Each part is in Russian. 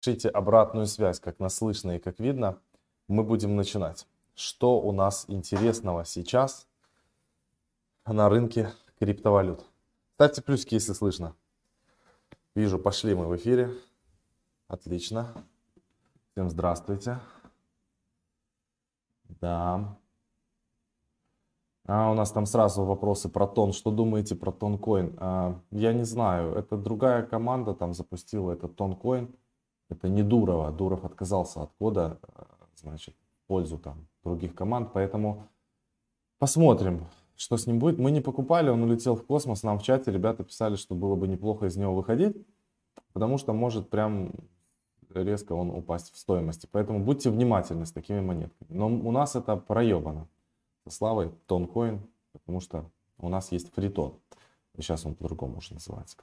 Пишите обратную связь, как нас слышно и как видно. Мы будем начинать. Что у нас интересного сейчас на рынке криптовалют? Ставьте плюсики, если слышно. Вижу, пошли мы в эфире. Отлично. Всем здравствуйте. Да. А у нас там сразу вопросы про тон. Что думаете про тонкоин? А, я не знаю. Это другая команда там запустила этот тонкоин. Это не Дурова. Дуров отказался от кода, э, значит, в пользу там других команд. Поэтому посмотрим, что с ним будет. Мы не покупали, он улетел в космос. Нам в чате ребята писали, что было бы неплохо из него выходить, потому что может прям резко он упасть в стоимости. Поэтому будьте внимательны с такими монетками. Но у нас это проебано. Со славой тонкоин, потому что у нас есть фритон. Сейчас он по-другому уже называется.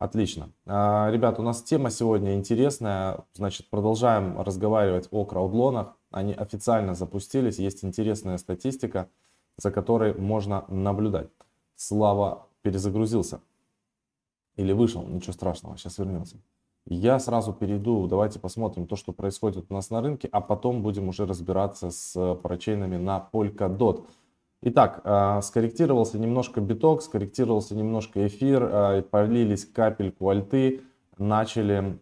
Отлично. А, ребят, у нас тема сегодня интересная. Значит, продолжаем разговаривать о краудлонах. Они официально запустились. Есть интересная статистика, за которой можно наблюдать. Слава перезагрузился. Или вышел, ничего страшного, сейчас вернется. Я сразу перейду, давайте посмотрим то, что происходит у нас на рынке, а потом будем уже разбираться с парачейнами на Polkadot. Итак, а, скорректировался немножко биток, скорректировался немножко эфир, а, полились капельку альты, начали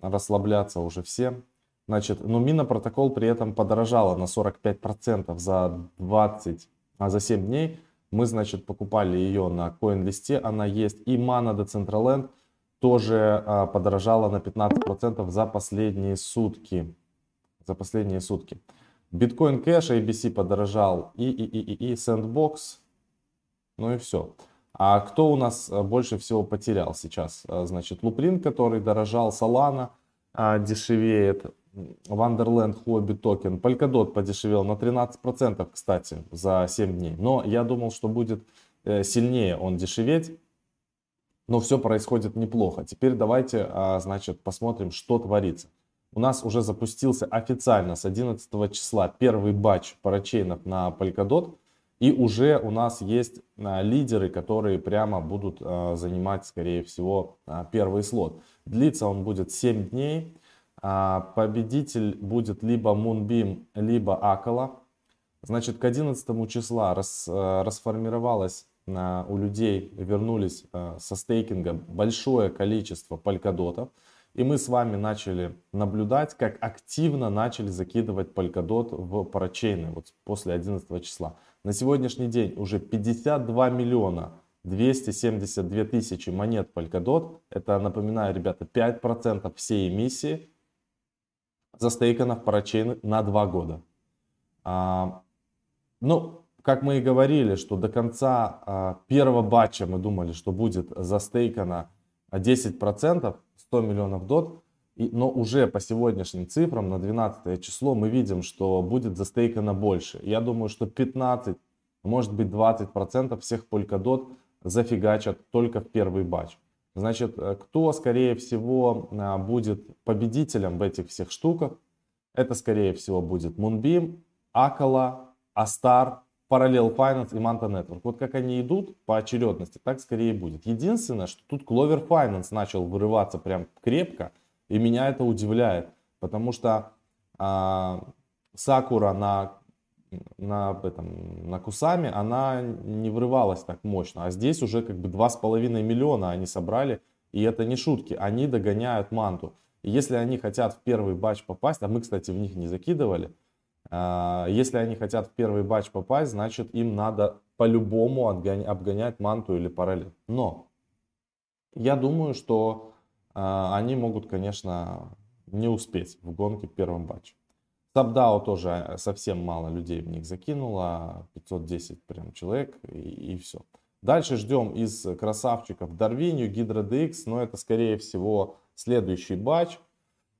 расслабляться уже все. Значит, но мина протокол при этом подорожала на 45% за 20, а за 7 дней. Мы, значит, покупали ее на коин-листе, она есть. И мана Decentraland тоже а, подорожала на 15% за последние сутки. За последние сутки. Биткоин кэш, ABC подорожал и, и, и, и, и Sandbox. Ну и все. А кто у нас э, больше всего потерял сейчас? Э, значит, Луприн, который дорожал, Solana а, дешевеет, Wonderland Hobby токен, Polkadot подешевел на 13%, кстати, за 7 дней. Но я думал, что будет э, сильнее он дешеветь. Но все происходит неплохо. Теперь давайте, а, значит, посмотрим, что творится. У нас уже запустился официально с 11 числа первый батч парачейнов на Polkadot. И уже у нас есть а, лидеры, которые прямо будут а, занимать, скорее всего, а, первый слот. Длится он будет 7 дней. Победитель будет либо Moonbeam, либо Акала. Значит, к 11 числа рас, расформировалось у людей, вернулись со стейкинга большое количество полькодотов. И мы с вами начали наблюдать, как активно начали закидывать Polkadot в парачейны вот после 11 числа. На сегодняшний день уже 52 миллиона 272 тысячи монет Polkadot. Это, напоминаю, ребята, 5% всей эмиссии застейкано в парачейны на 2 года. А, ну, как мы и говорили, что до конца а, первого батча мы думали, что будет застейкано 10%, 100 миллионов дот, и, но уже по сегодняшним цифрам на 12 число мы видим, что будет застейкано больше. Я думаю, что 15, может быть 20 процентов всех Polkadot зафигачат только в первый батч. Значит, э, кто скорее всего э, будет победителем в этих всех штуках? Это скорее всего будет Moonbeam, Акала, Астар, Parallel Finance и Manta Network. Вот как они идут по очередности, так скорее будет. Единственное, что тут Clover Finance начал вырываться прям крепко, и меня это удивляет, потому что а, Сакура на, на, этом, на Кусами, она не вырывалась так мощно, а здесь уже как бы 2,5 миллиона они собрали, и это не шутки, они догоняют Манту. И если они хотят в первый батч попасть, а мы, кстати, в них не закидывали, если они хотят в первый батч попасть, значит им надо по-любому обгонять манту или параллель. Но я думаю, что а, они могут, конечно, не успеть в гонке в первом батче. Сабдао тоже совсем мало людей в них закинуло, 510 прям человек и, и все. Дальше ждем из красавчиков Дарвинию, Гидро DX, но это скорее всего следующий батч.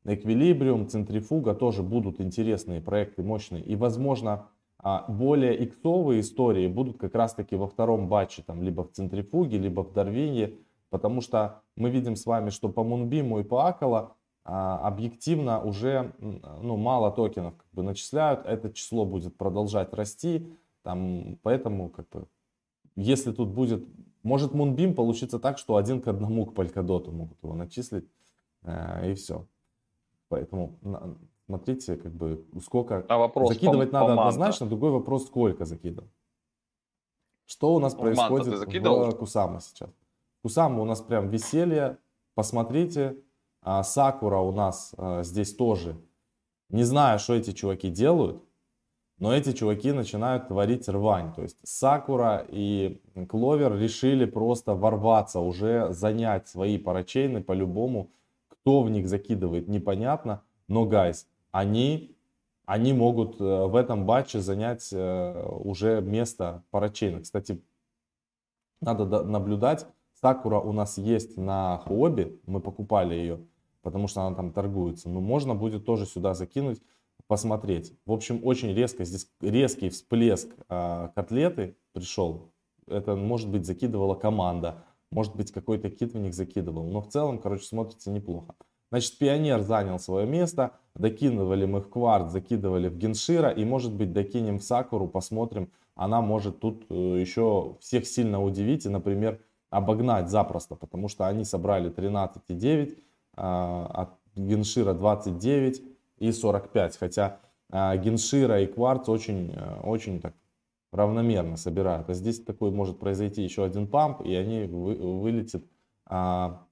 Эквилибриум, Центрифуга тоже будут интересные проекты, мощные. И, возможно, а, более иксовые истории будут как раз-таки во втором батче, там, либо в Центрифуге, либо в Дарвине, потому что мы видим с вами, что по Мунбиму и по Акала а, объективно уже ну, мало токенов как бы начисляют, это число будет продолжать расти, там, поэтому как бы, если тут будет, может Мунбим получится так, что один к одному к Polkadot могут его начислить, э, и все. Поэтому смотрите, как бы сколько а вопрос закидывать по, надо по однозначно, другой вопрос, сколько закидывать. Что у нас в происходит в Кусама сейчас? Кусама у нас прям веселье, посмотрите, а, Сакура у нас а, здесь тоже. Не знаю, что эти чуваки делают, но эти чуваки начинают творить рвань. То есть Сакура и Кловер решили просто ворваться, уже занять свои парачейны по-любому. Кто в них закидывает, непонятно. Но, гайс, они, они могут э, в этом батче занять э, уже место парачейна. Кстати, надо наблюдать. Сакура у нас есть на Хуобе, мы покупали ее, потому что она там торгуется. Но можно будет тоже сюда закинуть, посмотреть. В общем, очень резко, здесь резкий всплеск а, котлеты пришел. Это, может быть, закидывала команда, может быть, какой-то кит в них закидывал. Но в целом, короче, смотрится неплохо. Значит, Пионер занял свое место, докидывали мы в Кварт, закидывали в Геншира, и может быть докинем в Сакуру, посмотрим, она может тут э, еще всех сильно удивить и, например, обогнать запросто, потому что они собрали 13,9, а, от Геншира 29 и 45, хотя а, Геншира и Кварц очень, э, очень так равномерно собирают. А здесь такой может произойти еще один памп, и они вы, вылетят а,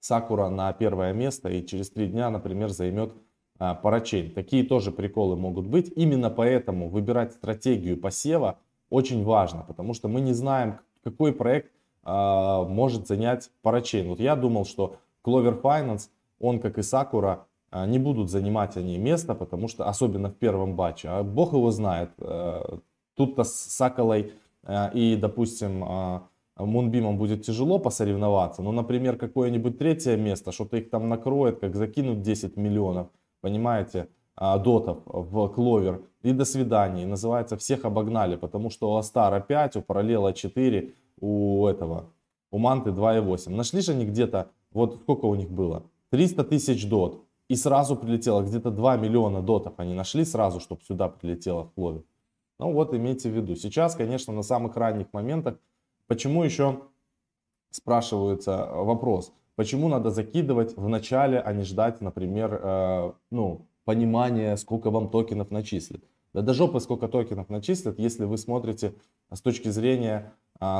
Сакура на первое место и через три дня, например, займет а, парачейн. Такие тоже приколы могут быть. Именно поэтому выбирать стратегию посева очень важно, потому что мы не знаем, какой проект а, может занять парачейн. Вот я думал, что Clover Finance, он как и Сакура, а, не будут занимать они место, потому что, особенно в первом батче, а бог его знает, а, тут-то с Саколой а, и, допустим, а, Мунбимом будет тяжело посоревноваться, но, например, какое-нибудь третье место, что-то их там накроет, как закинуть 10 миллионов, понимаете, а, дотов в кловер, и до свидания. И называется, всех обогнали, потому что у Астара 5, у Параллела 4, у этого, у Манты 2,8. Нашли же они где-то, вот сколько у них было? 300 тысяч дот. И сразу прилетело, где-то 2 миллиона дотов они нашли сразу, чтобы сюда прилетело в кловер. Ну вот имейте в виду. Сейчас, конечно, на самых ранних моментах Почему еще спрашивается вопрос, почему надо закидывать в начале, а не ждать, например, э, ну, понимания, сколько вам токенов начислят. Да до жопы сколько токенов начислят, если вы смотрите с точки зрения,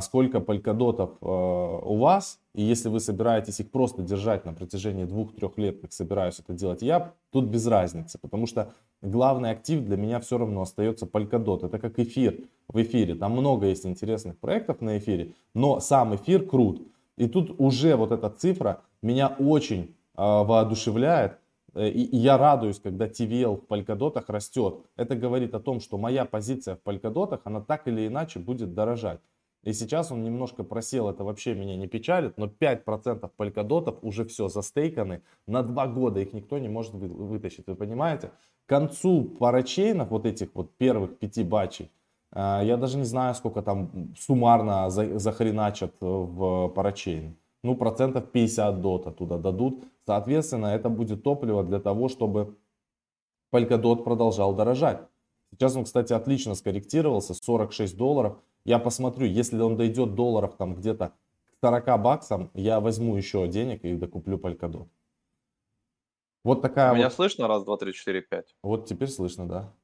сколько полькодотов э, у вас, и если вы собираетесь их просто держать на протяжении двух-трех лет, как собираюсь это делать я, тут без разницы, потому что главный актив для меня все равно остается Polkadot. Это как эфир в эфире. Там много есть интересных проектов на эфире, но сам эфир крут. И тут уже вот эта цифра меня очень э, воодушевляет. Э, и, я радуюсь, когда TVL в Polkadot растет. Это говорит о том, что моя позиция в Polkadot, она так или иначе будет дорожать. И сейчас он немножко просел, это вообще меня не печалит, но 5% полькодотов уже все застейканы, на 2 года их никто не может вытащить, вы понимаете? К концу парачейнов, вот этих вот первых пяти батчей, а, я даже не знаю, сколько там суммарно захреначат в парачейн. Ну, процентов 50 дота туда дадут. Соответственно, это будет топливо для того, чтобы Polkadot продолжал дорожать. Сейчас он, кстати, отлично скорректировался, 46 долларов. Я посмотрю, если он дойдет долларов там где-то к 40 баксам, я возьму еще денег и докуплю Polkadot. Вот такая Меня вот... слышно? Раз, два, три, четыре, пять. Вот теперь слышно, да.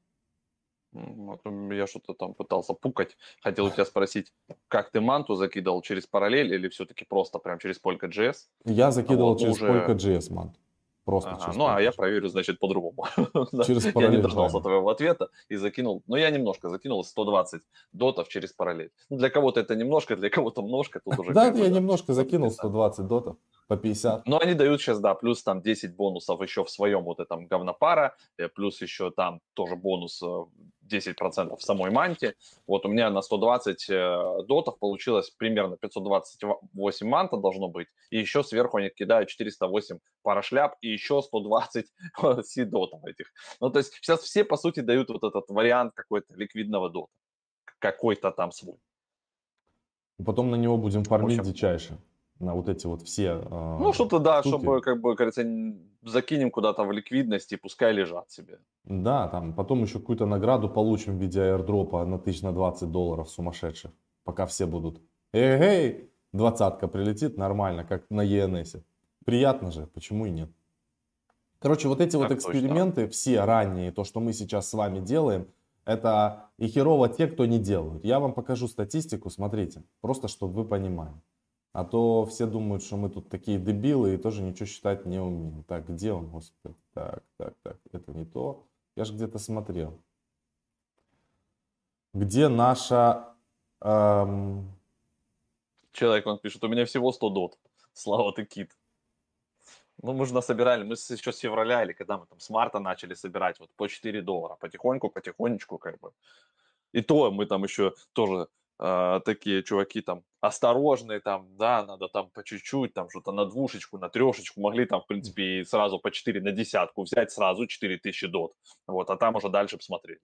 Я что-то там пытался пукать. Хотел у тебя спросить, как ты манту закидывал через параллель или все-таки просто прям через Polka.js? Я закидывал вот, через уже... Polka.js манту. Просто ага, ну, а я проверю, значит, по-другому. Через параллель. Я не дождался твоего ответа и закинул. Но я немножко закинул 120 дотов через параллель. Ну, для кого-то это немножко, для кого-то немножко. Тут уже да, я немножко закинул 120 дотов по 50. Но они дают сейчас, да, плюс там 10 бонусов еще в своем вот этом говнопара, э, плюс еще там тоже бонус 10% в самой манте. Вот у меня на 120 э, дотов получилось примерно 528 манта должно быть. И еще сверху они кидают 408 пара шляп и еще 120 си дотов этих. Ну, то есть сейчас все, по сути, дают вот этот вариант какой-то ликвидного дота. Какой-то там свой. Потом на него будем фармить общем, дичайше на вот эти вот все э, Ну, что-то, да, штуки. чтобы, как бы, кажется, закинем куда-то в ликвидность и пускай лежат себе. Да, там потом еще какую-то награду получим в виде аирдропа на тысяч на 20 долларов сумасшедших, пока все будут. Эй, двадцатка прилетит нормально, как на ENS. Приятно же, почему и нет. Короче, вот эти вот Так точно. эксперименты, все ранние, то, что мы сейчас с вами делаем, это и херово те, кто не делают. Я вам покажу статистику, смотрите, просто чтобы вы понимали. А то все думают, что мы тут такие дебилы и тоже ничего считать не умеем. Так, где он, господи? Так, так, так, это не то. Я же где-то смотрел. Где наша... эм, Человек, он пишет, у меня всего 100 дот. Слава ты кит. Ну, мы же насобирали, мы еще с февраля или когда мы там с марта начали собирать вот по 4 доллара. Потихоньку, потихонечку как бы. И то мы там еще тоже э, такие чуваки там осторожные там, да, надо там по чуть-чуть, там что-то на двушечку, на трешечку, могли там, в принципе, и сразу по 4 на десятку взять, сразу 4000 дот. Вот, а там уже дальше посмотреть.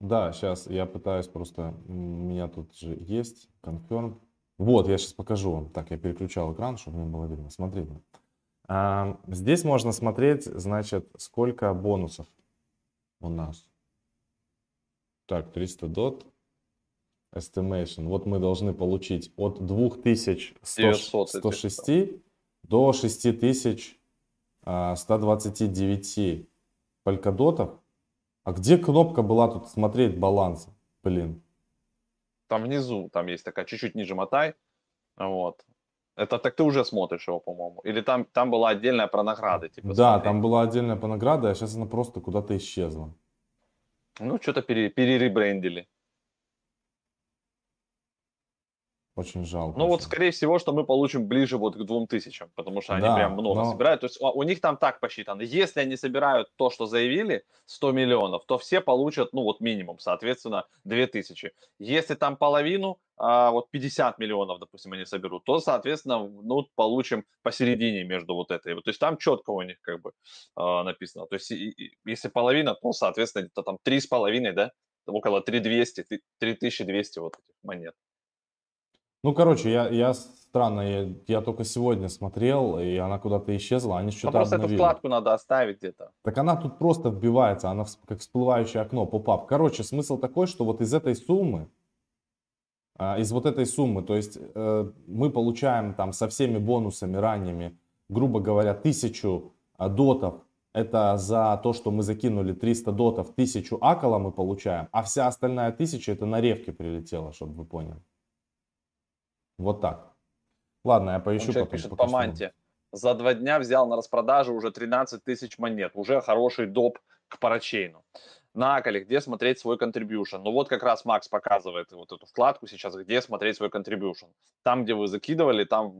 Да, сейчас я пытаюсь просто, у меня тут же есть confirm. Вот, я сейчас покажу вам. Так, я переключал экран, чтобы мне было видно. Смотрите. А, здесь можно смотреть, значит, сколько бонусов у нас. Так, 300 дот. Estimation. Вот мы должны получить от 2106 до а, 6129 полькодотов. А где кнопка была тут смотреть баланс? Блин. Там внизу, там есть такая, чуть-чуть ниже мотай, вот. Это так ты уже смотришь его, по-моему. Или там, там была отдельная про награды, типа. Да, смотреть. там была отдельная по награде, а сейчас она просто куда-то исчезла. Ну, что-то пере, переребрендили. Очень жалко. Ну, вот, скорее всего, что мы получим ближе вот к двум тысячам, потому что они Да, прям много но- собирают. То есть у, у них там так посчитано. Если они собирают то, что заявили, 100 миллионов, то все получат, ну, вот минимум, соответственно, 2000. Если там половину, а, вот 50 миллионов, допустим, они соберут, то, соответственно, ну, получим посередине между вот этой. То есть там четко у них как бы а, написано. То есть и- и- если половина, то, соответственно, где-то там 3,5, да, около 3200, 3200 вот этих монет. Ну, короче, я, я странно, я, я только сегодня смотрел, и она куда-то исчезла, они Ну, что-то просто эту обновили. вкладку надо оставить где-то. Так она тут просто вбивается, она как всплывающее окно, поп-ап. Короче, смысл такой, что вот из этой суммы, а, из вот этой суммы, то есть э, мы получаем там со всеми бонусами ранними, грубо говоря, тысячу а, дотов, это за то, что мы закинули 300 дотов, тысячу акола мы получаем, а вся остальная тысяча это на ревке прилетела, чтобы вы поняли. Вот так. Ладно, я поищу человек потом. пишет по манте. За два дня взял на распродаже уже 13 тысяч монет. Уже хороший доп к парачейну. На Акале, где смотреть свой contribution? Ну вот как раз Макс показывает вот эту вкладку сейчас, где смотреть свой contribution. Там, где вы закидывали, там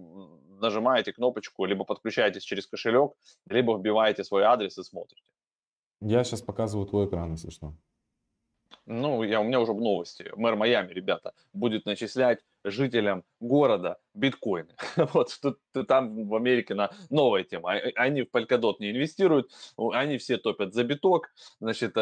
нажимаете кнопочку, либо подключаетесь через кошелек, либо вбиваете свой адрес и смотрите. Я сейчас показываю твой экран, если что. Ну, я, у меня уже новости. Мэр Майами, ребята, будет начислять жителям города биткоины. Вот тут там в Америке на новая тема. Они в Polkadot не инвестируют, они все топят за биток. Значит,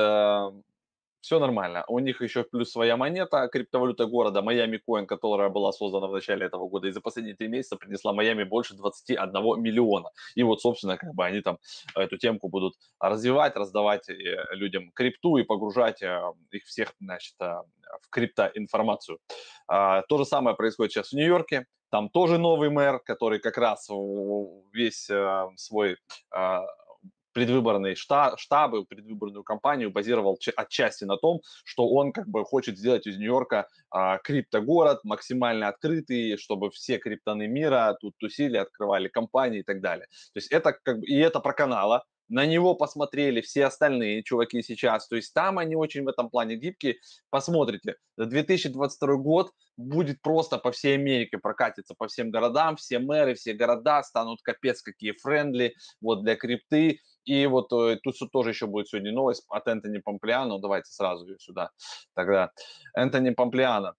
все нормально. У них еще плюс своя монета, криптовалюта города, Майами Коин, которая была создана в начале этого года, и за последние три месяца принесла Майами больше 21 миллиона. И вот, собственно, как бы они там эту темку будут развивать, раздавать э, людям крипту и погружать э, их всех, значит, э, в криптоинформацию. А, То же самое происходит сейчас в Нью-Йорке. Там тоже новый мэр, который как раз весь свой э, предвыборные шта- штабы, предвыборную кампанию базировал ча- отчасти на том, что он как бы хочет сделать из Нью-Йорка а, криптогород, максимально открытый, чтобы все криптоны мира тут тусили, открывали компании и так далее. То есть это как бы, и это про канала, на него посмотрели все остальные чуваки сейчас, то есть там они очень в этом плане гибкие. Посмотрите, 2022 год будет просто по всей Америке прокатиться, по всем городам, все мэры, все города станут капец какие френдли, вот для крипты. И вот э, тут тоже еще будет сегодня новость от Энтони Помплиано, давайте сразу ее сюда тогда. Энтони Помплиано.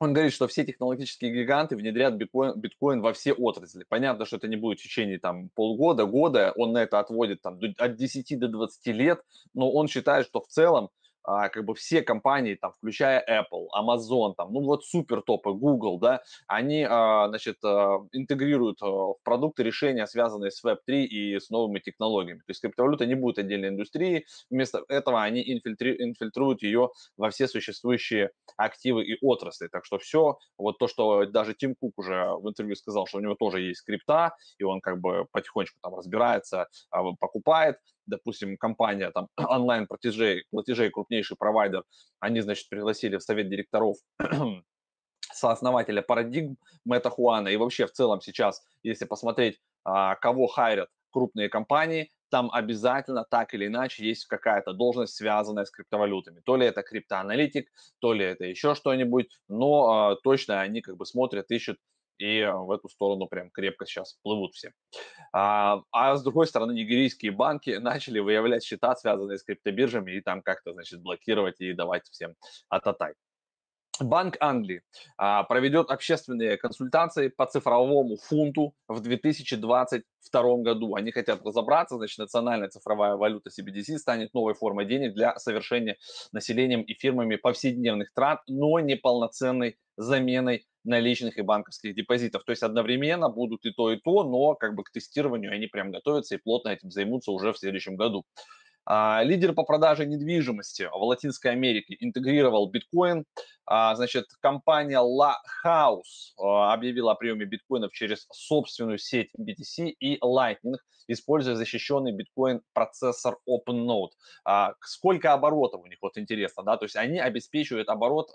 Он говорит, что все технологические гиганты внедрят биткоин, биткоин во все отрасли. Понятно, что это не будет в течение там полгода, года. Он на это отводит там от 10 до 20 лет. Но он считает, что в целом а, как бы все компании, там, включая Apple, Amazon, там, ну вот супер топы, Google, да, они, а, значит, а, интегрируют в продукты решения, связанные с Web3 и с новыми технологиями. То есть криптовалюта не будет отдельной индустрией, вместо этого они инфильтри, инфильтруют ее во все существующие активы и отрасли. Так что все, вот то, что даже Тим Кук уже в интервью сказал, что у него тоже есть крипта, и он как бы потихонечку там разбирается, покупает, допустим, компания там онлайн-платежей, платежей, крупнейший провайдер, они, значит, пригласили в совет директоров сооснователя парадигм Мэтта Хуана. И вообще в целом сейчас, если посмотреть, а, кого хайрят крупные компании, там обязательно так или иначе есть какая-то должность, связанная с криптовалютами. То ли это криптоаналитик, то ли это еще что-нибудь, но э, точно они как бы смотрят, ищут и в эту сторону прям крепко сейчас плывут все. А, а с другой стороны, нигерийские банки начали выявлять счета, связанные с криптобиржами, и там как-то, значит, блокировать и давать всем ататай. Банк Англии а, проведет общественные консультации по цифровому фунту в 2022 году. Они хотят разобраться, значит, национальная цифровая валюта CBDC станет новой формой денег для совершения населением и фирмами повседневных трат, но не полноценной заменой наличных и банковских депозитов. То есть одновременно будут и то, и то, но как бы к тестированию они прям готовятся и плотно этим займутся уже в следующем году. А, лидер по продаже недвижимости в Латинской Америке интегрировал биткоин. А, значит, компания La House а, объявила о приеме биткоинов через собственную сеть BTC и Lightning, используя защищенный биткоин процессор OpenNode. Сколько оборотов у них, вот интересно, да, то есть они обеспечивают оборот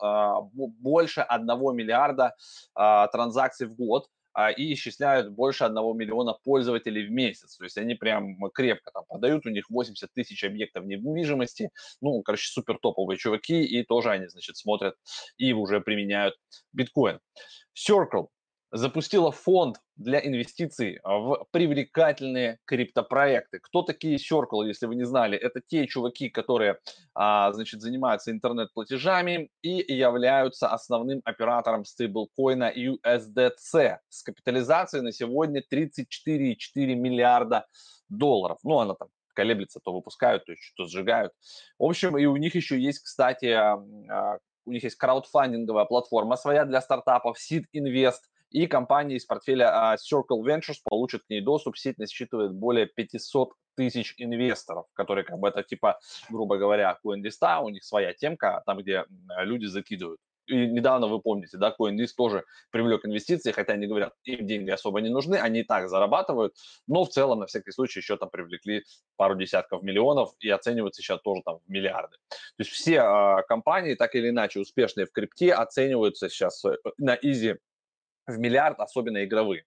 больше 1 миллиарда транзакций в год, а, и исчисляют больше 1 миллиона пользователей в месяц. То есть они прям крепко там подают, у них 80 тысяч объектов недвижимости, ну, короче, супер топовые чуваки, и тоже они, значит, смотрят и уже применяют биткоин. Circle запустила фонд для инвестиций в привлекательные криптопроекты. Кто такие Circle, если вы не знали? Это те чуваки, которые, а, значит, занимаются интернет-платежами и являются основным оператором стейблкоина USDC с капитализацией на сегодня 34,4 миллиарда долларов. Ну, она там колеблется, то выпускают, то что-то сжигают. В общем, и у них еще есть, кстати, а, у них есть краудфандинговая платформа своя для стартапов Seed Invest – и компания из портфеля а, Circle Ventures получит к ней доступ. Сеть насчитывает более 500 тысяч инвесторов, которые как бы это типа, грубо говоря, CoinList, у них своя темка, там, где люди закидывают. И недавно, вы помните, да, CoinList тоже привлек инвестиции, хотя они говорят, им деньги особо не нужны, они и так зарабатывают, но в целом, на всякий случай, еще там привлекли пару десятков миллионов и оцениваются сейчас тоже там в миллиарды. То есть все э, компании, так или иначе успешные в крипте, оцениваются сейчас э, на изи в миллиард, особенно игровые.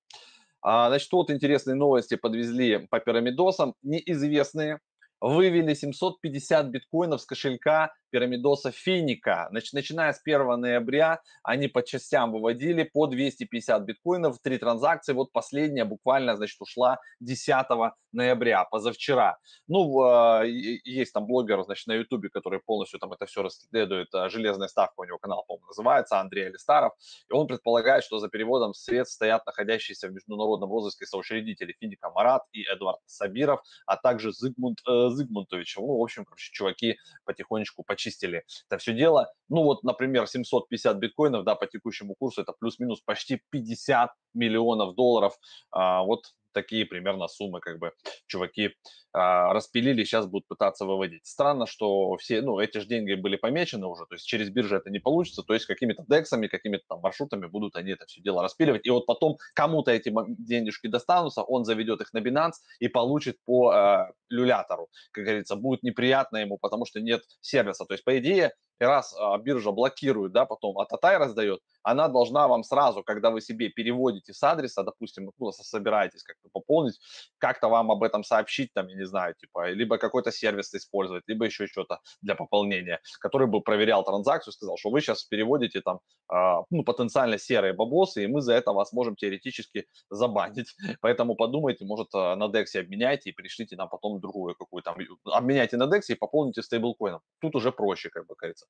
А, значит, вот интересные новости подвезли по пирамидосам. Неизвестные вывели 750 биткоинов с кошелька пирамидоса Финика. Значит, начиная с 1 ноября они по частям выводили по 250 биткоинов, три транзакции. Вот последняя буквально, значит, ушла 10 ноября, позавчера. Ну, а, есть там блогер, значит, на ютубе, который полностью там это все расследует. А, Железная ставка у него канал, по-моему, называется, Андрей Алистаров. И он предполагает, что за переводом средств стоят находящиеся в международном розыске соучредители Финика Марат и Эдвард Сабиров, а также Зигмунд э, Зигмунтович. Ну, в общем, короче, чуваки потихонечку по почистили это все дело. Ну вот, например, 750 биткоинов, да, по текущему курсу это плюс-минус почти 50 миллионов долларов. А, вот такие примерно суммы, как бы, чуваки а, распилили, сейчас будут пытаться выводить. Странно, что все, ну, эти же деньги были помечены уже, то есть через биржу это не получится, то есть какими-то дексами, какими-то там маршрутами будут они это все дело распиливать, и вот потом кому-то эти денежки достанутся, он заведет их на Binance и получит по э, люлятору, как говорится, будет неприятно ему, потому что нет сервиса, то есть, по идее, и раз а, биржа блокирует, да, потом от Атай раздает, она должна вам сразу, когда вы себе переводите с адреса, допустим, ну, собираетесь как-то пополнить, как-то вам об этом сообщить, там, я не знаю, типа, либо какой-то сервис использовать, либо еще что-то для пополнения, который бы проверял транзакцию, сказал, что вы сейчас переводите там, э, ну, потенциально серые бабосы, и мы за это вас можем теоретически забанить. Поэтому подумайте, может, а, на DEX обменяйте и пришлите нам потом другую какую-то, обменяйте на DEX и пополните стейблкоином. Тут уже проще, как бы, кажется.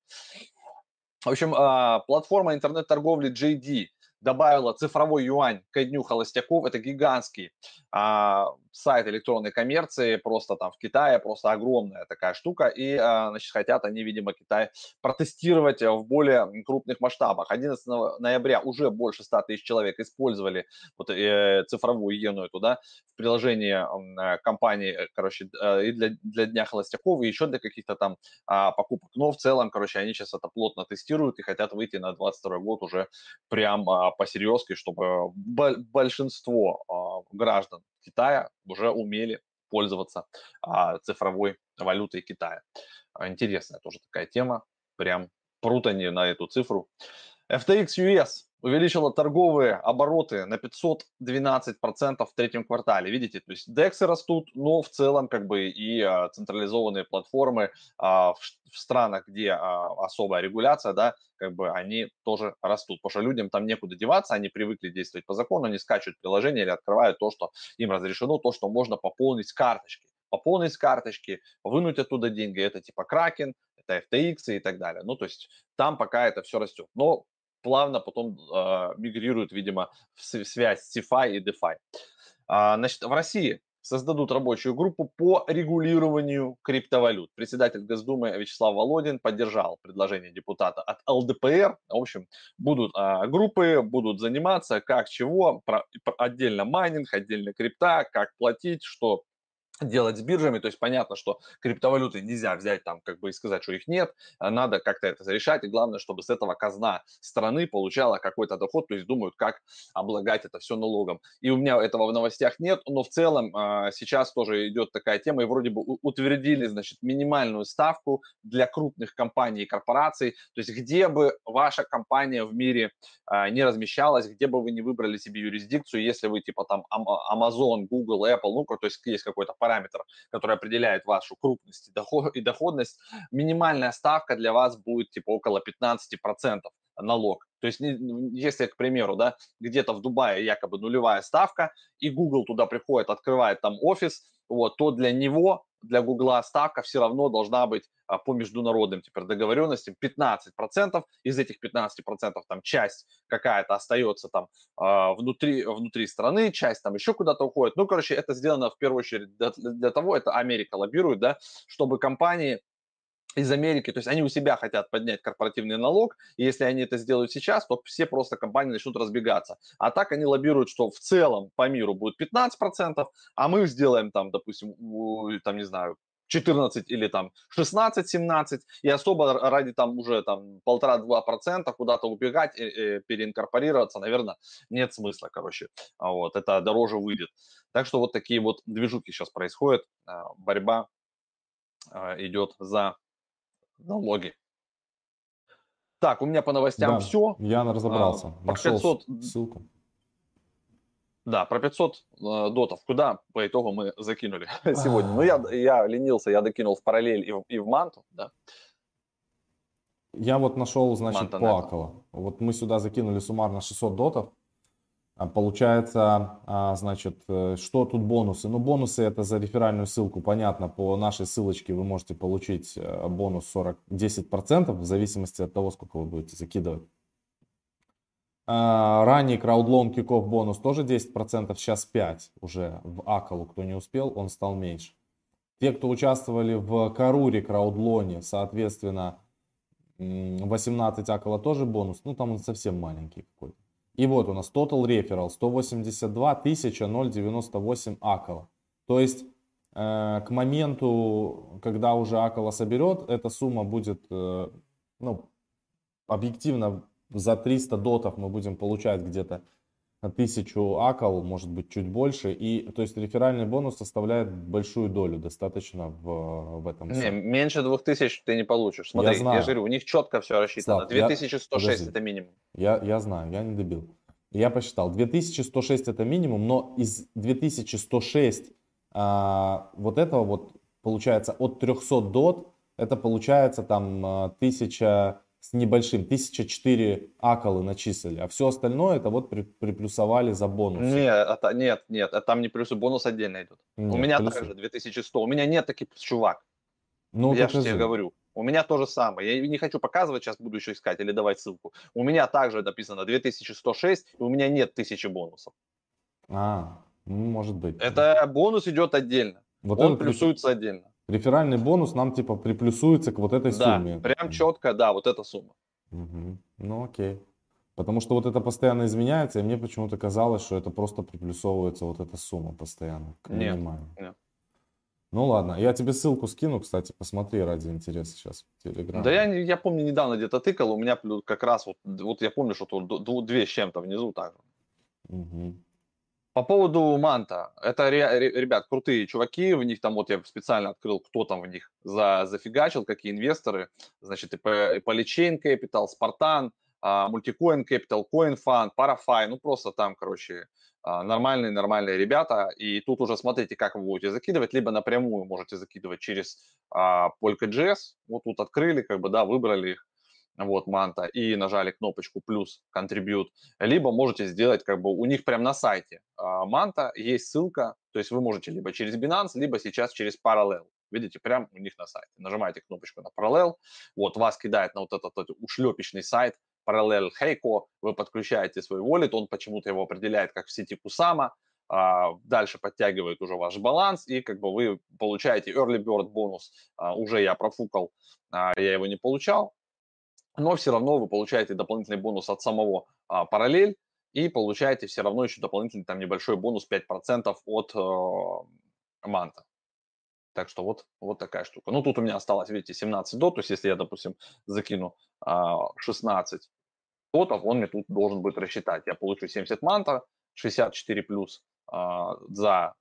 В общем, а, платформа интернет-торговли JD добавила цифровой юань ко дню холостяков. Это гигантский а, сайт электронной коммерции, просто там в Китае, просто огромная такая штука. И, а, значит, хотят они, видимо, Китай протестировать в более крупных масштабах. 11 ноября уже больше 100 тысяч человек использовали вот, э, цифровую иену эту, да, в приложении э, компании, э, короче, э, и для, для Дня холостяков, и еще для каких-то там а, покупок. Но в целом, короче, они сейчас это плотно тестируют и хотят выйти на 22 год уже прям а, по-серьезки, чтобы большинство а, граждан Китая уже умели пользоваться а, цифровой валютой Китая. Интересная тоже такая тема, прям прут они на эту цифру. FTX US увеличила торговые обороты на 512% в третьем квартале. Видите, то есть DEX растут, но в целом как бы и а, централизованные платформы а, в, странах, где а, особая регуляция, да, как бы они тоже растут, потому что людям там некуда деваться, они привыкли действовать по закону, они скачивают приложение или открывают то, что им разрешено, то, что можно пополнить с карточки. Пополнить с карточки, вынуть оттуда деньги, это типа Kraken, это FTX и так далее. Ну, то есть там пока это все растет. Но плавно потом э, мигрируют, видимо, в связь с CeFi и DeFi. А, значит, в России создадут рабочую группу по регулированию криптовалют. Председатель Госдумы Вячеслав Володин поддержал предложение депутата от ЛДПР. В общем, будут а, группы, будут заниматься как чего, про, отдельно майнинг, отдельно крипта, как платить, что делать с биржами, то есть понятно, что криптовалюты нельзя взять там как бы и сказать, что их нет, а надо как-то это решать, и главное, чтобы с этого казна страны получала какой-то доход, то есть думают, как облагать это все налогом. И у меня этого в новостях нет, но в целом а, сейчас тоже идет такая тема, и вроде бы утвердили, значит, минимальную ставку для крупных компаний и корпораций, то есть где бы ваша компания в мире а, не размещалась, где бы вы не выбрали себе юрисдикцию, если вы типа там Amazon, Google, Apple, ну, то есть есть какой-то параметр, который определяет вашу крупность и доходность, минимальная ставка для вас будет типа около 15% налог. То есть, если, к примеру, да, где-то в Дубае якобы нулевая ставка, и Google туда приходит, открывает там офис, вот, то для него, для Гугла ставка все равно должна быть а, по международным теперь договоренностям 15%. Из этих 15% там часть какая-то остается там а, внутри, внутри страны, часть там еще куда-то уходит. Ну, короче, это сделано в первую очередь для, для того, это Америка лоббирует, да, чтобы компании из Америки, то есть они у себя хотят поднять корпоративный налог, и если они это сделают сейчас, то все просто компании начнут разбегаться. А так они лоббируют, что в целом по миру будет 15%, а мы сделаем там, допустим, там, не знаю, 14 или там 16-17, и особо ради там уже там полтора-два процента куда-то убегать, и, и переинкорпорироваться, наверное, нет смысла, короче, а вот, это дороже выйдет. Так что вот такие вот движуки сейчас происходят, а, борьба а, идет за налоги. Так, у меня по новостям да, все. Я разобрался. А, Нашел 500... ссылку. Да, про 500 э, дотов. Куда по итогу мы закинули сегодня? Ну, я, я ленился, я докинул в параллель и в, и в манту, да. Я вот нашел, значит, по Акала. Вот мы сюда закинули суммарно 600 дотов. А получается, а, значит, э, что тут бонусы? Ну, бонусы это за реферальную ссылку. Понятно, по нашей ссылочке вы можете получить э, бонус 40, 10% в зависимости от того, сколько вы будете закидывать. А, ранний краудлон киков бонус тоже 10%, сейчас 5 уже в Акалу, кто не успел, он стал меньше. Те, кто участвовали в Каруре краудлоне, соответственно, 18 Акала тоже бонус, ну там он совсем маленький какой-то. И вот у нас total referral 182 098 акала. То есть э, к моменту, когда уже акала соберет, эта сумма будет, э, ну, объективно за 300 дотов мы будем получать где-то тысячу акал, может быть чуть больше. И то есть реферальный бонус составляет большую долю достаточно в, в этом. Не, меньше 2000 ты не получишь. Смотри, я, знаю. я говорю, у них четко все рассчитано. Слав, 2106 я... это минимум. Я, я знаю, я не добил. Я посчитал, 2106 это минимум, но из 2106 а, вот этого вот получается от 300 дот, это получается там 1000 а, с небольшим, 1004 акалы начислили, а все остальное это вот при, приплюсовали за бонус. Нет, это, нет, нет, это там не плюсы, бонус отдельно идет. Нет, у меня плюсы. также 2100, у меня нет таких чувак. Ну, я же тебе говорю. У меня то же самое. Я не хочу показывать, сейчас буду еще искать или давать ссылку. У меня также написано 2106, и у меня нет тысячи бонусов. А, может быть. Это бонус идет отдельно. Вот Он плюсуется отдельно. Реферальный бонус нам типа приплюсуется к вот этой да, сумме. прям четко, да, вот эта сумма. Угу. Ну окей. Потому что вот это постоянно изменяется, и мне почему-то казалось, что это просто приплюсовывается вот эта сумма постоянно к. Нет, нет. Ну ладно, я тебе ссылку скину, кстати, посмотри ради интереса сейчас в Телеграме. Да я, я помню, недавно где-то тыкал, у меня как раз вот, вот я помню, что тут две с чем-то внизу так. Угу. По поводу Манта, это, ребят, крутые чуваки, в них там вот я специально открыл, кто там в них за, зафигачил, какие инвесторы, значит, и, Polychain Capital, Spartan, Multicoin Capital, CoinFund, Parafy, ну просто там, короче, нормальные-нормальные ребята, и тут уже смотрите, как вы будете закидывать, либо напрямую можете закидывать через а, Polka.js, вот тут открыли, как бы, да, выбрали их, вот, манта, и нажали кнопочку плюс contribute, либо можете сделать, как бы, у них прямо на сайте а, манта есть ссылка, то есть вы можете либо через Binance, либо сейчас через Parallel, видите, прямо у них на сайте. Нажимаете кнопочку на Parallel, вот, вас кидает на вот этот, этот ушлепечный сайт, Parallel Heiko, вы подключаете свой wallet, он почему-то его определяет как в сети Kusama, а, дальше подтягивает уже ваш баланс, и как бы вы получаете early bird бонус, а, уже я профукал, я его не получал, но все равно вы получаете дополнительный бонус от самого параллель, и получаете все равно еще дополнительный там небольшой бонус 5% от э, манта. Так что вот, вот такая штука. Ну, тут у меня осталось, видите, 17 до, то есть если я, допустим, закину 16 дотов, он мне тут должен будет рассчитать. Я получу 70 манта, 64 плюс а, за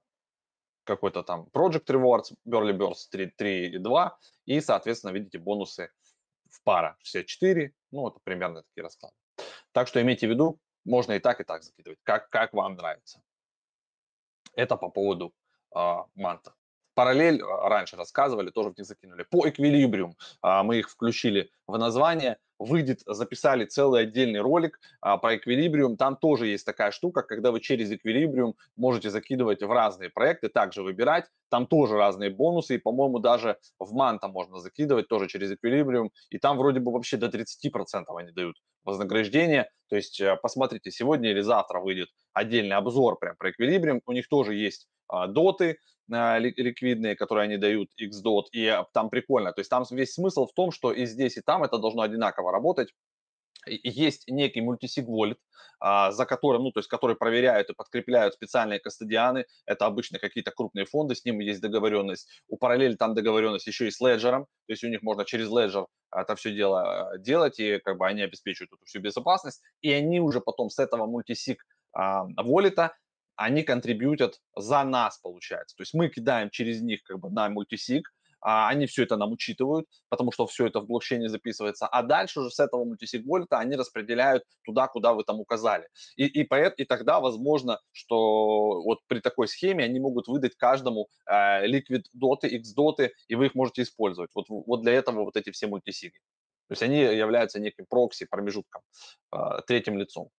какой-то там Project Rewards, Burly Burst 3.2 и, соответственно, видите, бонусы в пара 64, ну, это примерно такие расклады. Так что имейте в виду, можно и так, и так закидывать, как, как вам нравится. Это по поводу а, манта. Параллель а, раньше рассказывали, тоже в них закинули. По Equilibrium а, мы их включили в название. Выйдет, записали целый отдельный ролик а, по Equilibrium. Там тоже есть такая штука, когда вы через Equilibrium можете закидывать в разные проекты, также выбирать. Там тоже разные бонусы, и, по-моему, даже в Манта можно закидывать тоже через Equilibrium. И там вроде бы вообще до 30% они дают вознаграждение. То есть э, посмотрите, сегодня или завтра выйдет отдельный обзор прям про Equilibrium. У них тоже есть доты, а, ликвидные, которые они дают XDOT, и а, там прикольно. То есть там весь смысл в том, что и здесь, и там это должно одинаково работать. Есть некий мультисиг wallet, а, за которым, ну, то есть, который проверяют и подкрепляют специальные кастодианы. Это обычно какие-то крупные фонды, с ними есть договоренность. У параллели там договоренность еще и с Ledger, то есть у них можно через Ledger это все дело делать, и как бы они обеспечивают эту всю безопасность, и они уже потом с этого мультисиг воллета они контрибьютят за нас, получается. То есть мы кидаем через них как бы на мультисиг, а они все это нам учитывают, потому что все это в блокчейне записывается, а дальше уже с этого мультисиг вольта они распределяют туда, куда вы там указали. И, и, поэт, и тогда возможно, что вот при такой схеме они могут выдать каждому э, liquid доты, x доты, и вы их можете использовать. Вот, вот для этого вот эти все мультисиги. То есть они являются неким прокси, промежутком, э, третьим лицом.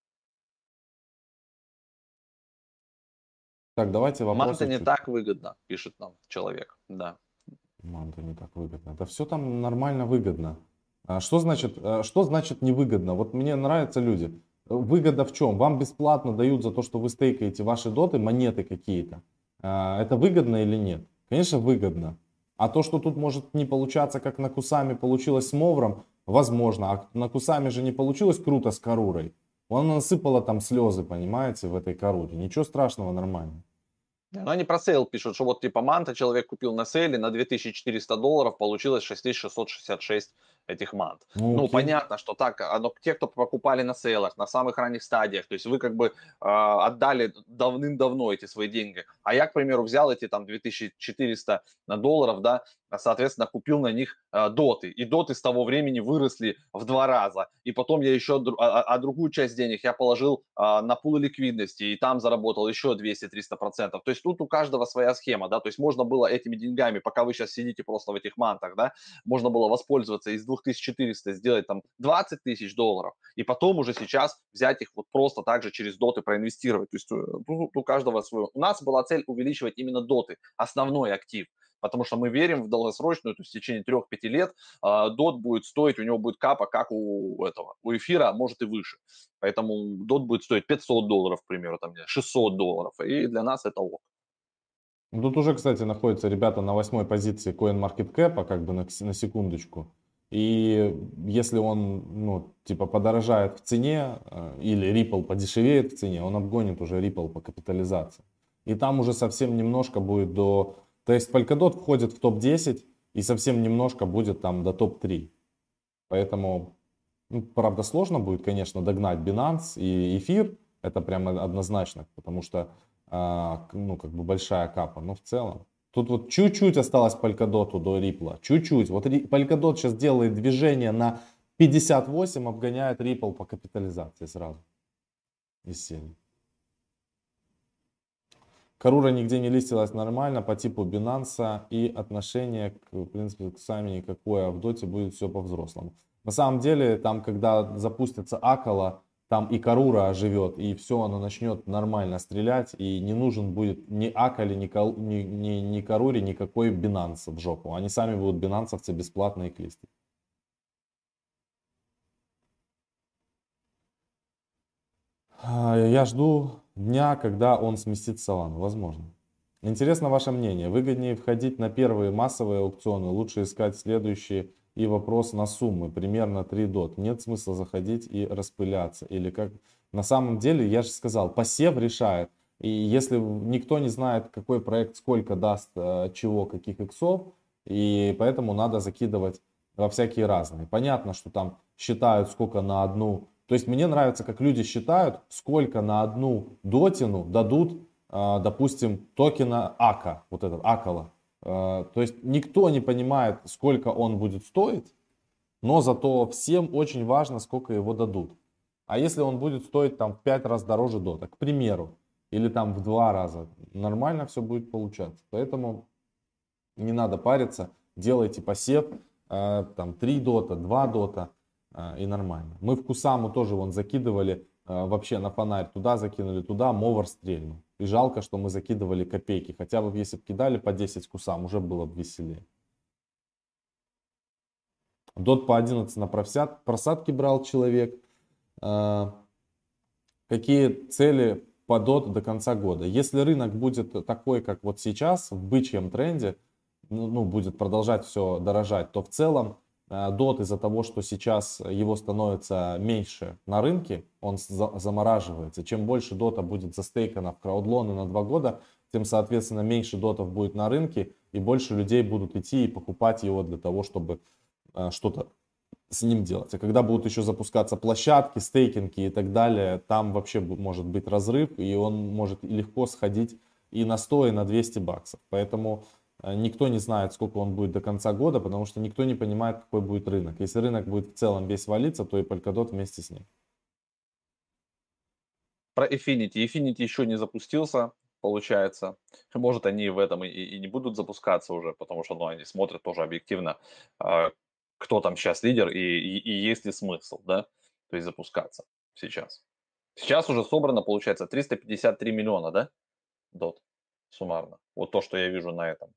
Так, давайте вопросы. Манта не так выгодно, пишет нам человек. Да. Манта не так выгодно. Да все там нормально выгодно. А что значит, а что значит невыгодно? Вот мне нравятся люди. Выгода в чем? Вам бесплатно дают за то, что вы стейкаете ваши доты, монеты какие-то. А, это выгодно или нет? Конечно, выгодно. А то, что тут может не получаться, как на Кусами получилось с Мовром, возможно. А на Кусами же не получилось круто с Карурой. Он насыпала там слезы, понимаете, в этой Каруре. Ничего страшного, нормально. Но они про sale пишут, что вот типа манта человек купил на sale е на 2400 долларов, получилось 6666 этих мант. Ну, ну понятно, что так, но те, кто покупали на sale ах, на самых ранних стадиях, то есть вы как бы э, отдали давным-давно эти свои деньги. А я, к примеру, взял эти там 2400 долларов, да, соответственно, купил на них э, доты. И доты с того времени выросли в два раза. И потом я еще, а, а, а другую часть денег я положил э, на пулы ликвидности, и там заработал еще 200-300%. То есть тут у каждого своя схема, да, то есть можно было этими деньгами, пока вы сейчас сидите просто в этих мантах, да, можно было воспользоваться из 2400 сделать там 20 тысяч долларов, и потом уже сейчас взять их вот просто так же через доты проинвестировать. То есть тут у каждого свое. У нас была цель увеличивать именно доты, основной актив. потому что мы верим в долгосрочную, то есть в течение 3-5 лет DOT будет стоить, у него будет капа, как у этого, у эфира, а может и выше. Поэтому DOT будет стоить 500 долларов, к примеру, там, 600 долларов, и для нас это ок. Ну, тут уже, кстати, находятся ребята на восьмой позиции CoinMarketCap, как бы на, на секундочку. И если он, ну, типа, подорожает в цене, э, или Ripple подешевеет в цене, он обгонит уже Ripple по капитализации. И там уже совсем немножко будет до... То есть Polkadot входит в топ-10, и совсем немножко будет там до топ-3. Поэтому, ну, правда, сложно будет, конечно, догнать Binance и эфир. Это прямо однозначно, потому что, а, ну, как бы большая капа. Но в целом, Тут вот чуть-чуть осталось Polkadot до Ripple. Чуть-чуть. Вот Polkadot сейчас делает движение на 58, обгоняет Ripple по капитализации сразу. Из серии. Карура нигде не листилась нормально по типу Binance и отношение, к, в принципе, к сами никакое, а в доте будет все по-взрослому. На самом деле, там, когда запустится Акала, там и Карура оживет, и все, оно начнет нормально стрелять, и не нужен будет ни Акали, ни, ни, ни, ни Каруре никакой Binance в жопу. Они сами будут бинансовцы бесплатные клисты. А, я жду дня, когда он сместит Солану, возможно. Интересно ваше мнение. Выгоднее входить на первые массовые аукционы, лучше искать следующие и вопрос на суммы, примерно 3 дот. Нет смысла заходить и распыляться. Или как на самом деле, я же сказал, посев решает. И если никто не знает, какой проект сколько даст э, чего, каких иксов, и поэтому надо закидывать во всякие разные. Понятно, что там считают сколько на одну. То есть мне нравится, как люди считают, сколько на одну дотину дадут, э, допустим, токена АКА, вот этот АКАЛа. Э, то есть никто не понимает, сколько он будет стоить, но зато всем очень важно, сколько его дадут. А если он будет стоить там в 5 раз дороже дота, к примеру, или там в 2 раза, нормально все будет получаться. Поэтому не надо париться, делайте посев, э, там 3 дота, 2 дота э, и нормально. Мы в Кусаму тоже вон закидывали вообще на фонарь, туда закинули, туда, мовар стрельнул. И жалко, что мы закидывали копейки. Хотя бы если бы кидали по 10 кусам, уже было бы веселее. Дот по 11 на просад, просадки брал человек. А, какие цели по дот до конца года? Если рынок будет такой, как вот сейчас, в бычьем тренде, ну, ну будет продолжать все дорожать, то в целом DOT из-за того, что сейчас его становится меньше на рынке, он замораживается. Чем больше дота будет застейкано в краудлоны на два года, тем, соответственно, меньше дотов будет на рынке, и больше людей будут идти и покупать его для того, чтобы э, что-то с ним делать. А когда будут еще запускаться площадки, стейкинги и так далее, там вообще может быть разрыв, и он может легко сходить и на 100, и на 200 баксов. Поэтому Э, никто не знает, сколько он будет до конца года, потому что никто не понимает, какой будет рынок. Если рынок будет в целом весь валиться, то и Polkadot вместе с ним. Про Infinity. Infinity еще не запустился, получается. Может, они в этом и, и не будут запускаться уже, потому что ну, они смотрят тоже объективно, э, кто там сейчас лидер и, и, и есть ли смысл, да, то есть запускаться сейчас. Сейчас уже собрано, получается, 353 миллиона, да, дот суммарно. Вот то, что я вижу на этом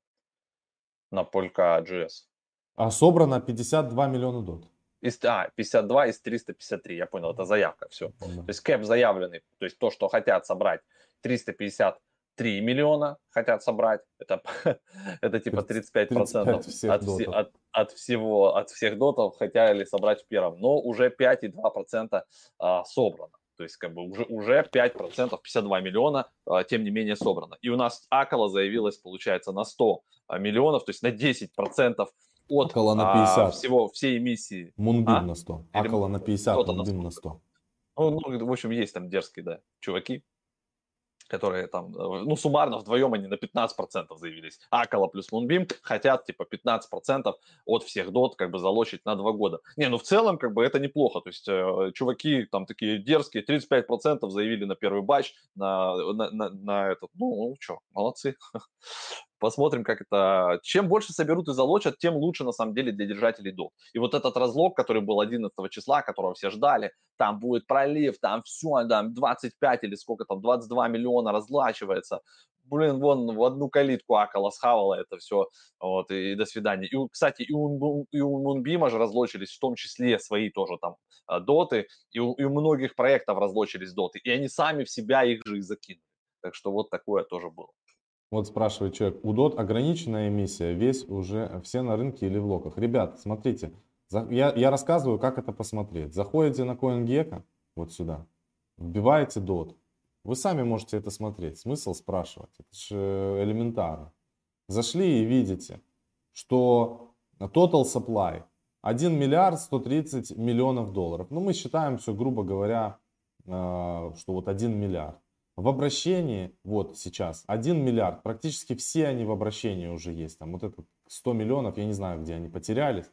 на Polka.js. А собрано 52 миллиона дот. Из, а, 52 из 353, я понял, это заявка, все. Да. То есть кэп заявленный, то есть то, что хотят собрать 353 миллиона хотят собрать, это, это типа 35 процентов от, от, от всего, от всех дотов хотели собрать в первом, но уже 5,2 процента а, собрано. То есть как бы уже, уже 5%, 52 миллиона, а, тем не менее, собрано. И у нас Акала заявилась, получается, на 100 а, миллионов, то есть на 10% от Акала на 50. А, всего, всей эмиссии. Мунбин а? на 100. Акала на 50, Мунбин на 100. Ну, ну, в общем, есть там дерзкие, да, чуваки которые там, э, ну, суммарно вдвоем они на 15% заявились. Акала плюс Moonbeam хотят, типа, 15% от всех дот, как бы, залочить на два года. Не, ну, в целом, как бы, это неплохо. То есть, э, чуваки там такие дерзкие, 35% заявили на первый батч, на, на, на, на этот, ну, ну что, молодцы. Посмотрим, как это... Чем больше соберут и залочат, тем лучше, на самом деле, для держателей дот. И вот этот разлог, который был 11 числа, которого все ждали, там будет пролив, там все, там 25 или сколько там, 22 миллиона разлачивается. блин, вон в одну калитку акала схавала это все, вот, и, и до свидания. И, кстати, и у, и у Мунбима же разлочились в том числе свои тоже там а, доты, и у, и у многих проектов разлочились доты, и они сами в себя их же и закинули. Так что вот такое тоже было. Вот спрашивает человек, у DOT ограниченная эмиссия, весь уже все на рынке или в локах. Ребят, смотрите, я, я рассказываю, как это посмотреть. Заходите на CoinGecko, вот сюда, вбиваете DOT. Вы сами можете это смотреть. Смысл спрашивать. Это же элементарно. Зашли и видите, что total supply 1 миллиард 130 миллионов долларов. Ну, мы считаем все, грубо говоря, э, что вот 1 миллиард. В обращении, вот сейчас, 1 миллиард, практически все они в обращении уже есть. Там вот это 100 миллионов, я не знаю, где они потерялись.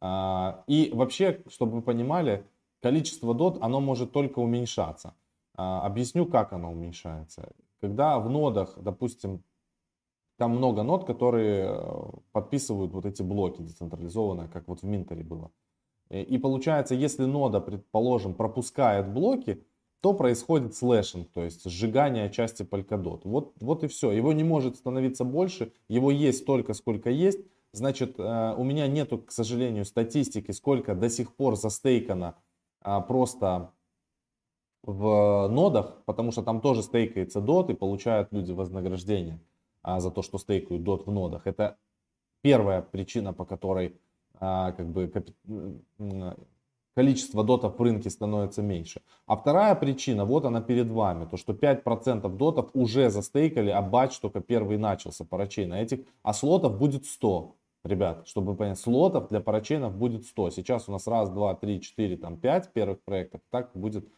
А, и вообще, чтобы вы понимали, количество дот, оно может только уменьшаться. А, объясню, как оно уменьшается. Когда в нодах, допустим, там много нод, которые э, подписывают вот эти блоки децентрализованные, как вот в Минтере было. И получается, если нода, предположим, пропускает блоки, то происходит slashing, то есть сжигание части Polkadot. Вот, вот и все. Его не может становиться больше, его есть столько, сколько есть. Значит, э, у меня нету, к сожалению, статистики, сколько до сих пор застейкано а, просто в нодах, потому что там тоже стейкается DOT и получают люди вознаграждение а, за то, что стейкают DOT в нодах. Это первая причина, по которой а, как бы количество дотов в рынке становится меньше. А вторая причина, вот она перед вами, то что 5% дотов уже застейкали, а батч только первый начался, парачейн. А этих, а слотов будет 100. Ребят, чтобы вы поняли, слотов для парачейнов будет 100. Сейчас у нас раз, два, три, четыре, там 5 первых проектов. Так будет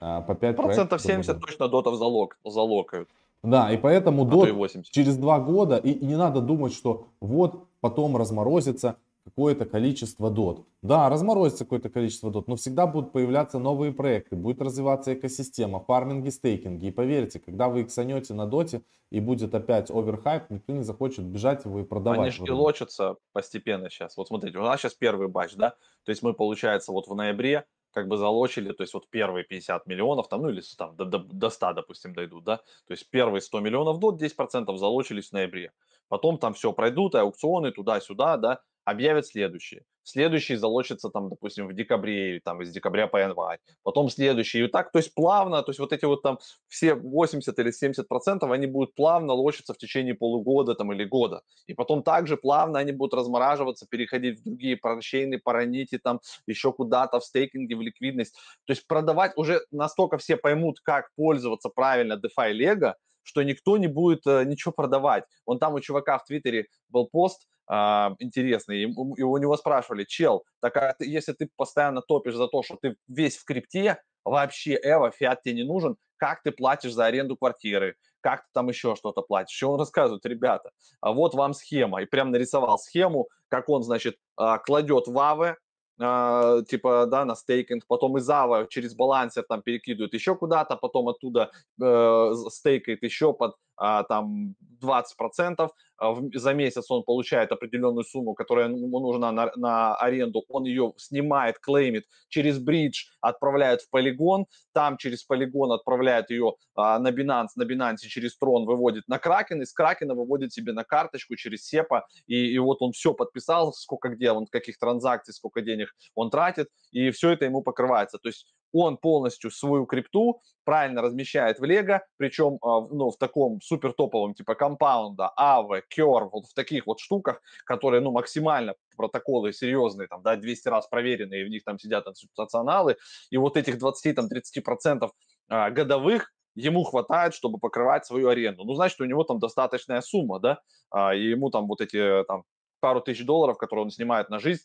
а, по 5 Процентов 70 точно дотов залог, залокают. Да, и поэтому а дот через два года, и, и не надо думать, что вот потом разморозится какое-то количество дот. Да, разморозится какое-то количество дот, но всегда будут появляться новые проекты, будет развиваться экосистема, фарминги, стейкинги. И поверьте, когда вы иксанете на доте и будет опять оверхайп, никто не захочет бежать его и продавать. Они же лочатся постепенно сейчас. Вот смотрите, у нас сейчас первый батч, да? То есть мы, получается, вот в ноябре как бы залочили, то есть вот первые 50 миллионов, там, ну или там до, до, до 100, допустим, дойдут, да, то есть первые 100 миллионов дот, 10% залочились в ноябре. Потом там все пройдут, аукционы туда-сюда, да, объявят следующие. Следующий залочится там, допустим, в декабре, там из декабря по январь. Потом следующий. И так, то есть плавно, то есть вот эти вот там все 80 или 70 процентов, они будут плавно лочиться в течение полугода там или года. И потом также плавно они будут размораживаться, переходить в другие парачейны, паранити там, еще куда-то в стейкинге, в ликвидность. То есть продавать уже настолько все поймут, как пользоваться правильно DeFi Lego, что никто не будет э, ничего продавать. Он там у чувака в Твиттере был пост, а, интересный. И, и у него спрашивали, чел, так а ты, если ты постоянно топишь за то, что ты весь в крипте, вообще Эва, фиат тебе не нужен, как ты платишь за аренду квартиры, как ты там еще что-то платишь. Что он рассказывает, ребята, а вот вам схема. И прям нарисовал схему, как он, значит, а, кладет в Аве, Uh, типа, да, на стейкинг, потом из Ава через балансер там перекидывают еще куда-то, потом оттуда uh, стейкает еще под там 20%, а, за месяц он получает определенную сумму, которая ему нужна на, на аренду, он ее снимает, клеймит, через бридж отправляет в полигон, там через полигон отправляет ее а, на Binance, на Binance через Трон выводит на Кракен, из Кракена выводит себе на карточку через Сепа, и, и вот он все подписал, сколько где он, каких транзакций, сколько денег он тратит, и все это ему покрывается. То есть он полностью свою крипту правильно размещает в Лего, причем а, ну, в таком супер топовом типа компаунда, Aave, Curve, вот в таких вот штуках, которые ну, максимально протоколы серьезные, там, да, 200 раз проверенные, в них там сидят институционалы, и вот этих 20-30% а, годовых ему хватает, чтобы покрывать свою аренду. Ну, значит, у него там достаточная сумма, да, а, и ему там вот эти там пару тысяч долларов, которые он снимает на жизнь,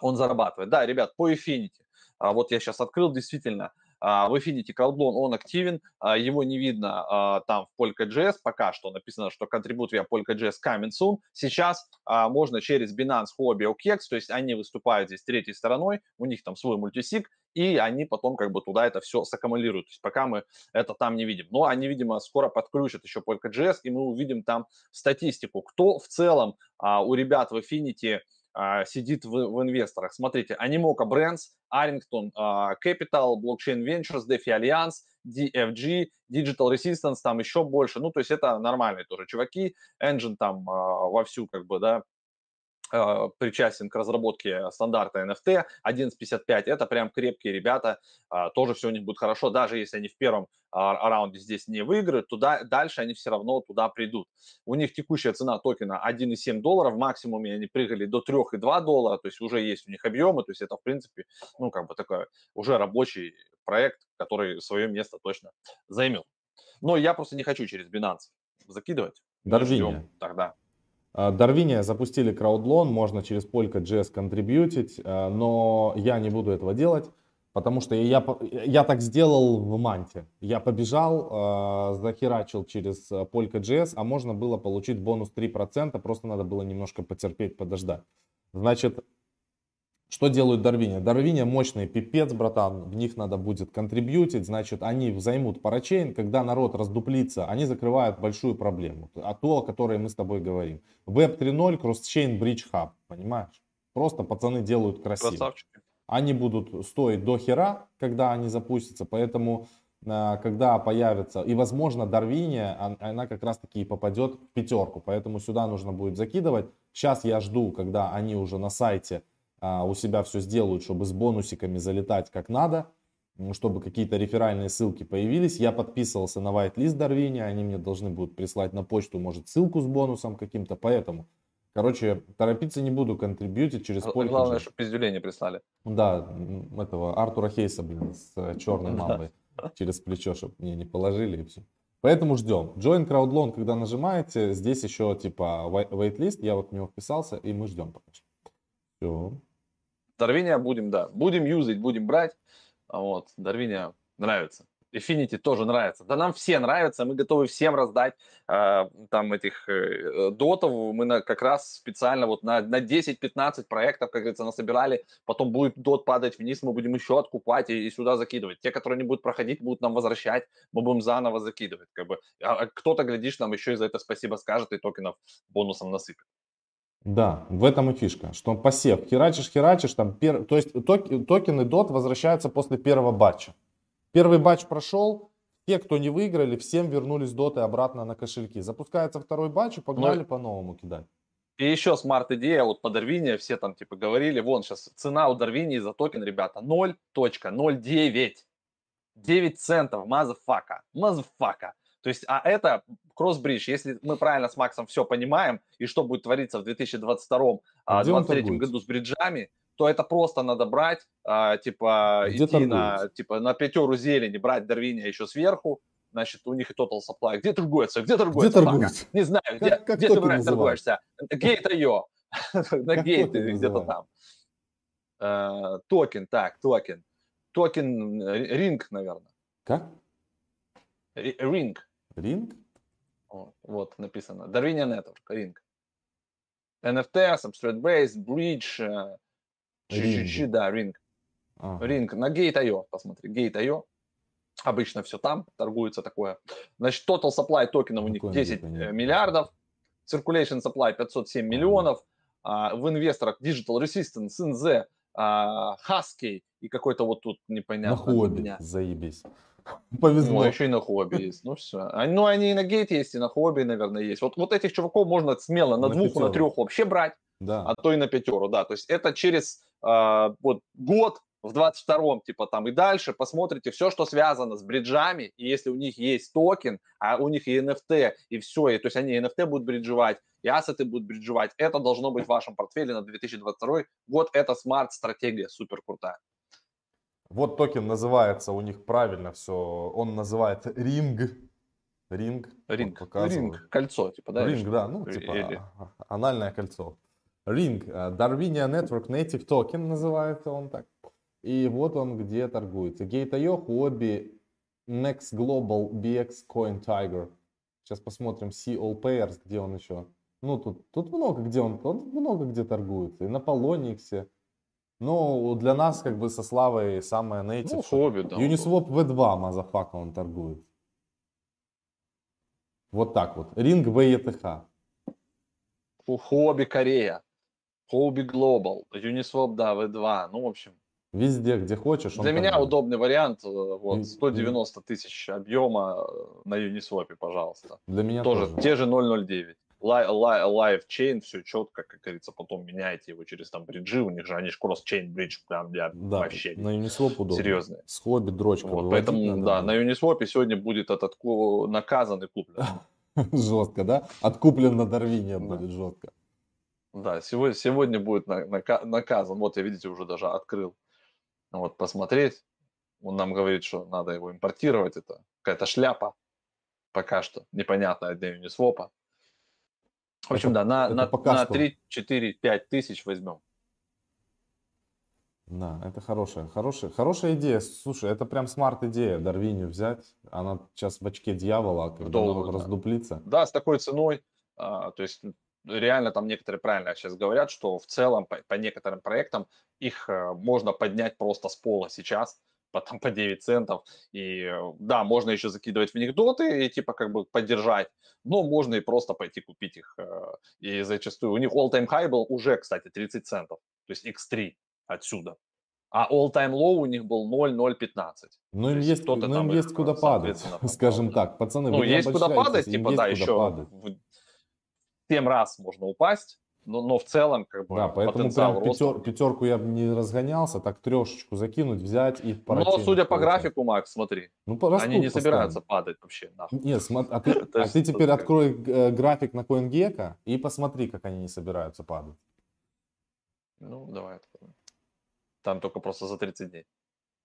он зарабатывает. Да, ребят, по Infinity. А, вот я сейчас открыл, действительно, а, в Infinity Cloudblon он активен, а, его не видно а, там в Polka.js, пока что написано, что контрибут via Polka.js coming soon. Сейчас можно через Binance Hobby OKEX, то есть они выступают здесь третьей стороной, у них там свой мультисик, и они потом как бы туда это все саккумулируют. То есть пока мы это там не видим. Но они, видимо, скоро подключат еще Polka.js, и мы увидим там статистику, кто в целом а, у ребят в Infinity а, сидит в, в инвесторах. Смотрите, Animoca Brands, Arrington uh, Capital, Blockchain Ventures, DeFi Alliance, DFG, Digital Resistance там еще больше. Ну, то есть это нормальные тоже чуваки. Engine там э, вовсю как бы, да, э, причастен к разработке стандарта NFT 11.55. Это прям крепкие ребята, э, тоже все у них будет хорошо, даже если они в первом э, раунде здесь не выиграют, туда, дальше они все равно туда придут. У них текущая цена токена 1,7 долларов, в максимуме они прыгали до 3,2 доллара, то есть уже есть у них объемы, то есть это в принципе, ну как бы такой уже рабочий проект, который свое место точно займет. Но я просто не хочу через Binance закидывать. Дарвиния. Тогда. Дарвиния запустили краудлон, можно через Polka.js контрибьютить, а, но я не буду этого делать, потому что я, я так сделал в Манте. Я побежал, а, захерачил через Polka.js, а можно было получить бонус 3%, просто надо было немножко потерпеть, подождать. Значит, что делают Дарвиния? Дарвиния мощный пипец, братан, в них надо будет контрибьютить, значит, они займут парачейн, когда народ раздуплится, они закрывают большую проблему, а то, о которой мы с тобой говорим. Web 3.0, кросс-чейн, Bridge Hub, понимаешь? Просто пацаны делают красиво. Красавчики. Они будут стоить до хера, когда они запустятся, поэтому а, когда появится, и возможно Дарвиния, она как раз таки и попадет в пятерку, поэтому сюда нужно будет закидывать. Сейчас я жду, когда они уже на сайте у себя все сделают, чтобы с бонусиками залетать как надо, чтобы какие-то реферальные ссылки появились. Я подписывался на whitelist Дарвини, они мне должны будут прислать на почту, может, ссылку с бонусом каким-то, поэтому... Короче, торопиться не буду контрибьютить через поле. Главное, чтобы пиздюлей не прислали. Да, этого Артура Хейса, блин, с э, черной мамой через плечо, чтобы мне не положили и все. Поэтому ждем. Join CrowdLoan, когда нажимаете, здесь еще типа waitlist, я вот в него вписался, и мы ждем пока что. Все. Дарвиния будем, да, будем юзать, будем брать. Вот, Дарвиния нравится. Affinity тоже нравится. Да нам все нравятся, мы готовы всем раздать э, там этих э, дотов. Мы на, как раз специально вот на, на 10-15 проектов, как говорится, насобирали. Потом будет дот падать вниз, мы будем еще откупать и, и сюда закидывать. Те, которые не будут проходить, будут нам возвращать, мы будем заново закидывать. Как бы. а, а кто-то, глядишь, нам еще и за это спасибо скажет и токенов бонусом насыпет. Да, в этом и фишка, что посев, херачишь, херачишь, там, пер... то есть ток... токены DOT возвращаются после первого батча. Первый батч прошел, те, кто не выиграли, всем вернулись доты обратно на кошельки. Запускается второй батч и погнали ну, по-новому кидать. И еще smart-идея, вот по Darwinia все там типа говорили, вон сейчас цена у Darwinia за токен, ребята, 0.09. 9 центов, motherfucker, motherfucker. То есть, а это cross-bridge, если мы правильно с Максом все понимаем, и что будет твориться в 2022-2023 а году с бриджами, то это просто надо брать, а, типа, где идти на, типа, на пятеру зелени, брать Darwinia еще сверху, значит, у них и total supply. Где торгуется? Где торгуется? Где торгуется? Не знаю, как, где, как где ты, брать, торгуешься? Gate.io. На Gate где-то там. Э, токен, так, токен. Токен, Ring, наверное. Как? Ring. Ring? Вот, написано. Darwinia Network, Ring. NFT, Substrate Base, Bridge, GGG, да, Ring. Ага. Ring. На Gate.io, посмотри, Gate.io. Обычно все там торгуется такое. Значит, total supply токенов у них 10 э, миллиардов. Circulation supply 507 миллионов. А, в инвесторах Digital Resistance, NZ, а, Husky и какой-то вот тут непонятно. На хобби, заебись. Повезло. Ну, еще и на хобби есть. Ну, все. А, ну, они и на гейт есть, и на хобби, наверное, есть. Вот, вот этих чуваков можно смело на, на двух, пятеру. на трех вообще брать, да. а то и на пятеру, да. То есть это через э, вот, год в 22-м, типа там и дальше, посмотрите все, что связано с бриджами, и если у них есть токен, а у них и NFT, и все, и, то есть они NFT будут бриджевать, и ассеты будут бриджевать, это должно быть в вашем портфеле на 2022 год, это smart-стратегия супер крутая. Вот токен называется у них правильно все. Он называет Ring. Ring. Ring. Вот Ring. Кольцо, типа, да? Ring, да. Ну, типа Или... анальное кольцо. Ring. Darwinia Network Native Token называется он так. И вот он где торгуется. Gate.io, Huobi, Next Global, BX, CoinTiger. Сейчас посмотрим See All Pairs, где он еще. Ну, тут, тут много где он, он много где торгуется. И на Poloniex, ну, для нас, как бы, со Славой самое native. Ну, Huobi, да. Uniswap V2, motherfucker, он торгует. Вот так вот. Ринг VETH. Хобби Корея. Хобби Global. Uniswap, да, V2. Ну, в общем. Везде, где хочешь. Для меня будет. удобный вариант, э, вот, 190 тысяч объема э, на Uniswap, пожалуйста. Для меня тоже. тоже. Те же 009. Live chain, все четко, как говорится, потом меняете его через там бриджи, у них же, они же кросс-chain бридж прям для да, вообще. на Uniswap удобно. Серьезно. С хобби дрочка. Вот, поэтому, надо, да, на Uniswap сегодня будет этот наказан и куплен. Жестко, да? Откуплен на Дарвине будет жестко. Да, сегодня, сегодня будет наказан. Вот я, видите, уже даже открыл. Вот, посмотреть. Он нам говорит, что надо его импортировать. Это какая-то шляпа. Пока что непонятная для Uniswap. В общем, это, да, на, на, на 3, 4, 5 тысяч возьмем. Да, это хорошая, хорошая, хорошая идея. Слушай, это прям смарт идея, Дарвиню взять. Она сейчас в очке дьявола, когда Долго, она раздуплится. Да, с такой ценой. А, то есть реально там некоторые правильно сейчас говорят, что в целом по, по некоторым проектам их а, можно поднять просто с пола сейчас потом по 9 центов. И да, можно еще закидывать в них доты и типа как бы поддержать, но можно и просто пойти купить их. Э, и зачастую у них all-time high был уже, кстати, 30 центов, то есть x3 отсюда. А all-time low у них был 0,015. Ну, им есть, ну, им есть куда падать, скажем так. Пацаны, ну, есть куда падать, типа, да, еще падать. в 7 раз можно упасть, но, но в целом как бы Да, поэтому прям пятер, пятерку я бы не разгонялся, так трешечку закинуть, взять и Но судя по графику, Макс, смотри, ну, они не собираются падать вообще. Нахуй. Нет, смотри, а ты, а ты теперь открой э, график на CoinGecko и посмотри, как они не собираются падать. Ну, давай откроем. Там только просто за 30 дней.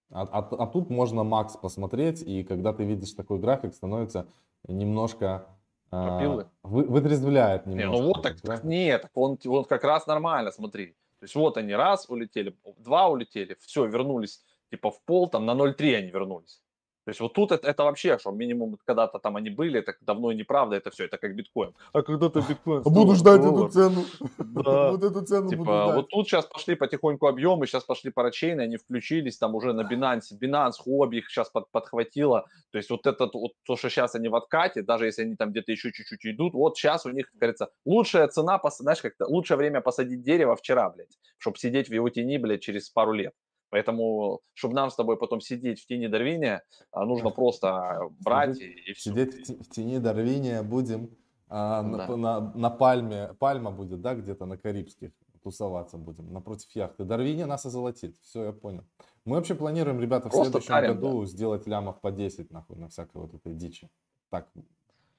А, а, а тут можно Макс посмотреть, и когда ты видишь такой график, становится немножко Попилы? А, вы, вытрезвляет немножко. Не, ну вот так, так нет, так он, он как раз нормально, смотри. То есть вот они раз улетели, два улетели, все, вернулись типа в пол, там на 0,3 они вернулись. То есть вот тут это, это вообще, что минимум когда-то там они были, это давно и неправда, это все, это как биткоин. А когда-то биткоин Буду ждать эту цену. Да. Вот эту цену типа, буду ждать. Вот тут сейчас пошли потихоньку объемы, сейчас пошли парачейны, они включились там уже на Binance. Binance, хобби их сейчас под, подхватило. То есть вот это вот то, что сейчас они в откате, даже если они там где-то еще чуть-чуть идут, вот сейчас у них, как говорится, лучшая цена, знаешь, как-то лучшее время посадить дерево вчера, блядь, чтобы сидеть в его тени, блядь, через пару лет. Поэтому, чтобы нам с тобой потом сидеть в тени Дарвиния, а, нужно просто брать и, и все. Сидеть в тени Дарвиния будем а, да. на, на, на пальме, пальма будет, да, где-то на Карибских тусоваться будем, напротив яхты. Дарвиния нас озолотит, все, я понял. Мы вообще планируем, ребята, в Просто следующем тарим, году да. сделать лямов по 10, нахуй, на всякой вот этой дичи. Так,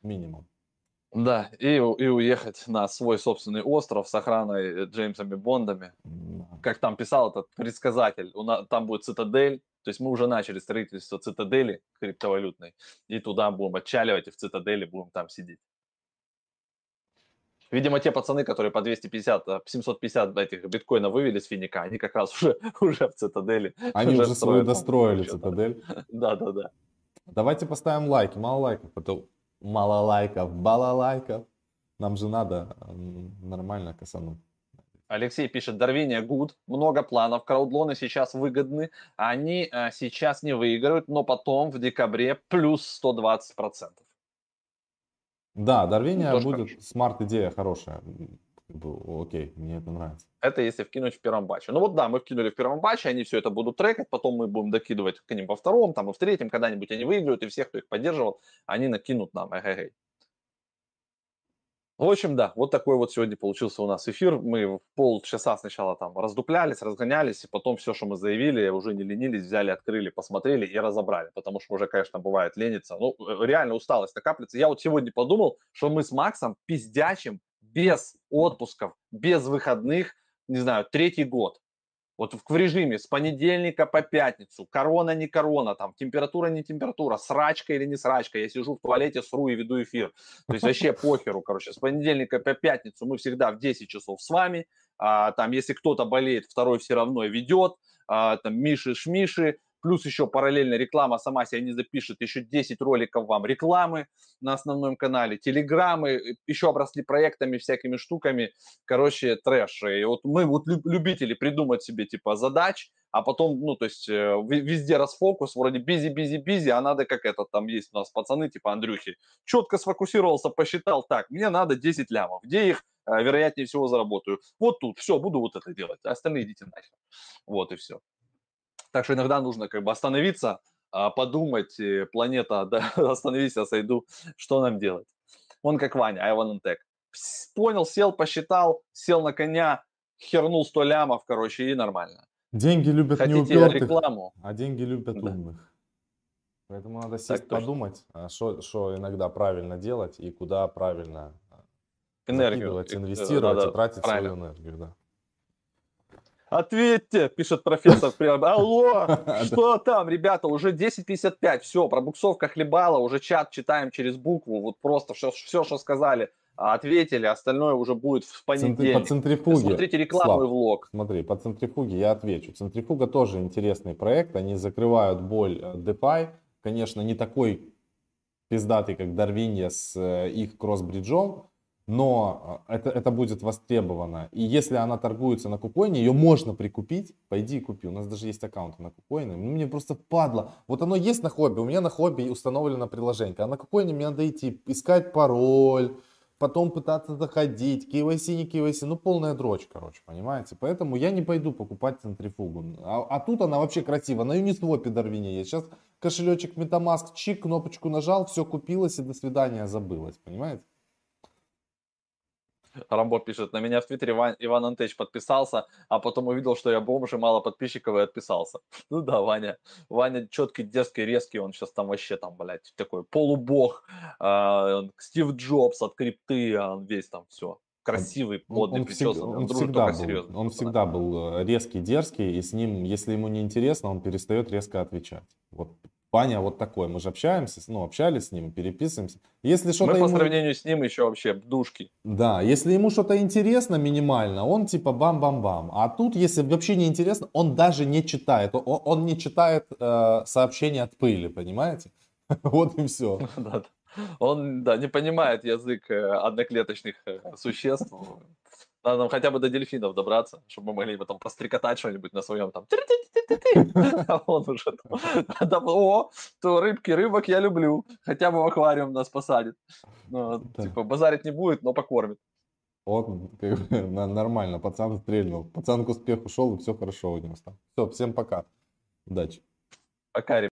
минимум. Да, и, и уехать на свой собственный остров с охраной Джеймсами Бондами. Как там писал этот предсказатель, у нас, там будет цитадель, то есть мы уже начали строительство цитадели криптовалютной, и туда будем отчаливать, и в цитадели будем там сидеть. Видимо, те пацаны, которые по 250, 750 э, этих биткоинов вывели с финика, они как раз уже, уже в цитадели. Они уже, уже свою достроили цитадель. Да, да, да. Давайте поставим лайки, мало лайков, потом мало лайков, балалайков. Нам же надо нормально косануть. Алексей пишет, Дарвиния good, много планов, краудлоны сейчас выгодны, они э, сейчас не выиграют, но потом в декабре плюс 120%. Да, Дарвиния будет смарт-идея хорошая. Окей, мне это нравится. Это если вкинуть в первом батче. Ну вот да, мы вкинули в первом батче, они все это будут трекать, потом мы будем докидывать к ним во втором, там и в третьем, когда-нибудь они выиграют, и всех, кто их поддерживал, они накинут нам. Эй-эй-эй. В общем, да, вот такой вот сегодня получился у нас эфир. Мы в полчаса сначала там раздуплялись, разгонялись, и потом все, что мы заявили, уже не ленились, взяли, открыли, посмотрели и разобрали, потому что уже, конечно, бывает лениться. Ну, э, реально усталость накапливается. Я вот сегодня подумал, что мы с Максом пиздячим без отпусков, без выходных, не знаю, третий год. Вот в режиме с понедельника по пятницу, корона не корона, там температура не температура, срачка или не срачка, я сижу в туалете, сру и веду эфир. То есть вообще похеру, короче, с понедельника по пятницу мы всегда в 10 часов с вами, а, там если кто-то болеет, второй все равно ведет, а, там Миши Шмиши, плюс еще параллельно реклама сама себя не запишет, еще 10 роликов вам рекламы на основном канале, телеграммы, э, еще обросли проектами, всякими штуками, короче, трэш. И вот мы вот любители придумать себе типа задач, а потом, ну, то есть э, везде расфокус, вроде бизи, бизи, бизи, а надо как это, там есть у нас пацаны типа Андрюхи, четко сфокусировался, посчитал, так, мне надо 10 лямов, где их э, вероятнее всего заработаю. Вот тут, все, буду вот это делать, остальные идите нахер. Вот и все. Так что иногда нужно как бы остановиться, а, подумать, э, планета, да, остановись, я сойду, что нам делать. Он как Ваня, Айван Тек. Понял, сел, посчитал, сел на коня, хернул 100 лямов, короче, и нормально. Деньги любят Хотите неупертых, рекламу? а деньги любят Да. умных. Поэтому надо Так сесть, точно. подумать, что иногда правильно делать и куда правильно а, Энергию. э, инвестировать надо и тратить правильно. свою энергию. Да. Ответьте, пишет профессор. прям, Алло, что там, ребята, уже 10.55, все, пробуксовка хлебала, уже чат читаем через букву, вот просто все, все что сказали, а, ответили, остальное уже будет в Центри- По понедельник. центрифуге. Смотрите рекламу Слав, и влог. Смотри, по центрифуге я отвечу. Центрифуга тоже интересный проект. Они закрывают боль э, DeFi. Конечно, не такой пиздатый, как Дарвинья с э, их кросс-бриджом, но э, это, это будет востребовано. И если она торгуется на кукоине, ее можно прикупить. Пойди и купи. У нас даже есть аккаунты на кукоине. Ну, мне просто падло. Вот оно есть на хобби. У меня на хобби установлено приложение. А на кукоине мне надо идти искать пароль, потом пытаться заходить, KYC, не KYC, ну полная дрочь, короче, понимаете? Поэтому я не пойду покупать центрифугу. А, а тут она вообще красиво, на Uniswap Дарвине есть. Сейчас кошелечек Metamask, чик, кнопочку нажал, все купилось и до свидания забылось, понимаете? Рамбо пишет, на меня в Твиттере Ван- Иван Антеч подписался, а потом увидел, что я бомж и мало подписчиков и отписался. Ну да, Ваня. Ваня четкий, дерзкий, резкий, он сейчас там вообще там, блядь, такой полубог. он Стив Джобс от крипты, а он весь там все. Красивый, Он, модный, он причесанный. он Он всегда, был, серьезно. он всегда был э, резкий, дерзкий, и с ним, если ему не интересно, он перестает резко отвечать. Вот Ваня вот такой, мы же общаемся, ну, общались с ним, переписываемся. Если что-то Мы по ему... сравнению с ним еще вообще душки. Да, если ему что-то интересно минимально, он типа бам-бам-бам. А тут, если вообще не интересно, он даже не читает. Он, он не читает э, сообщения от пыли, понимаете? Вот и все. Он, да, не понимает язык э, одноклеточных э, существ. Надо нам хотя бы до дельфинов добраться, чтобы мы могли бы там пострекотать что-нибудь на своем там. А он уже там, о, то рыбки, рыбок я люблю. Хотя бы в аквариум нас посадит. Ну, Да. Типа базарить не будет, но покормит. Вот как нормально, пацан стрельнул. Пацан к успеху шел, и все хорошо у него стало. Все, всем пока. Удачи. Пока,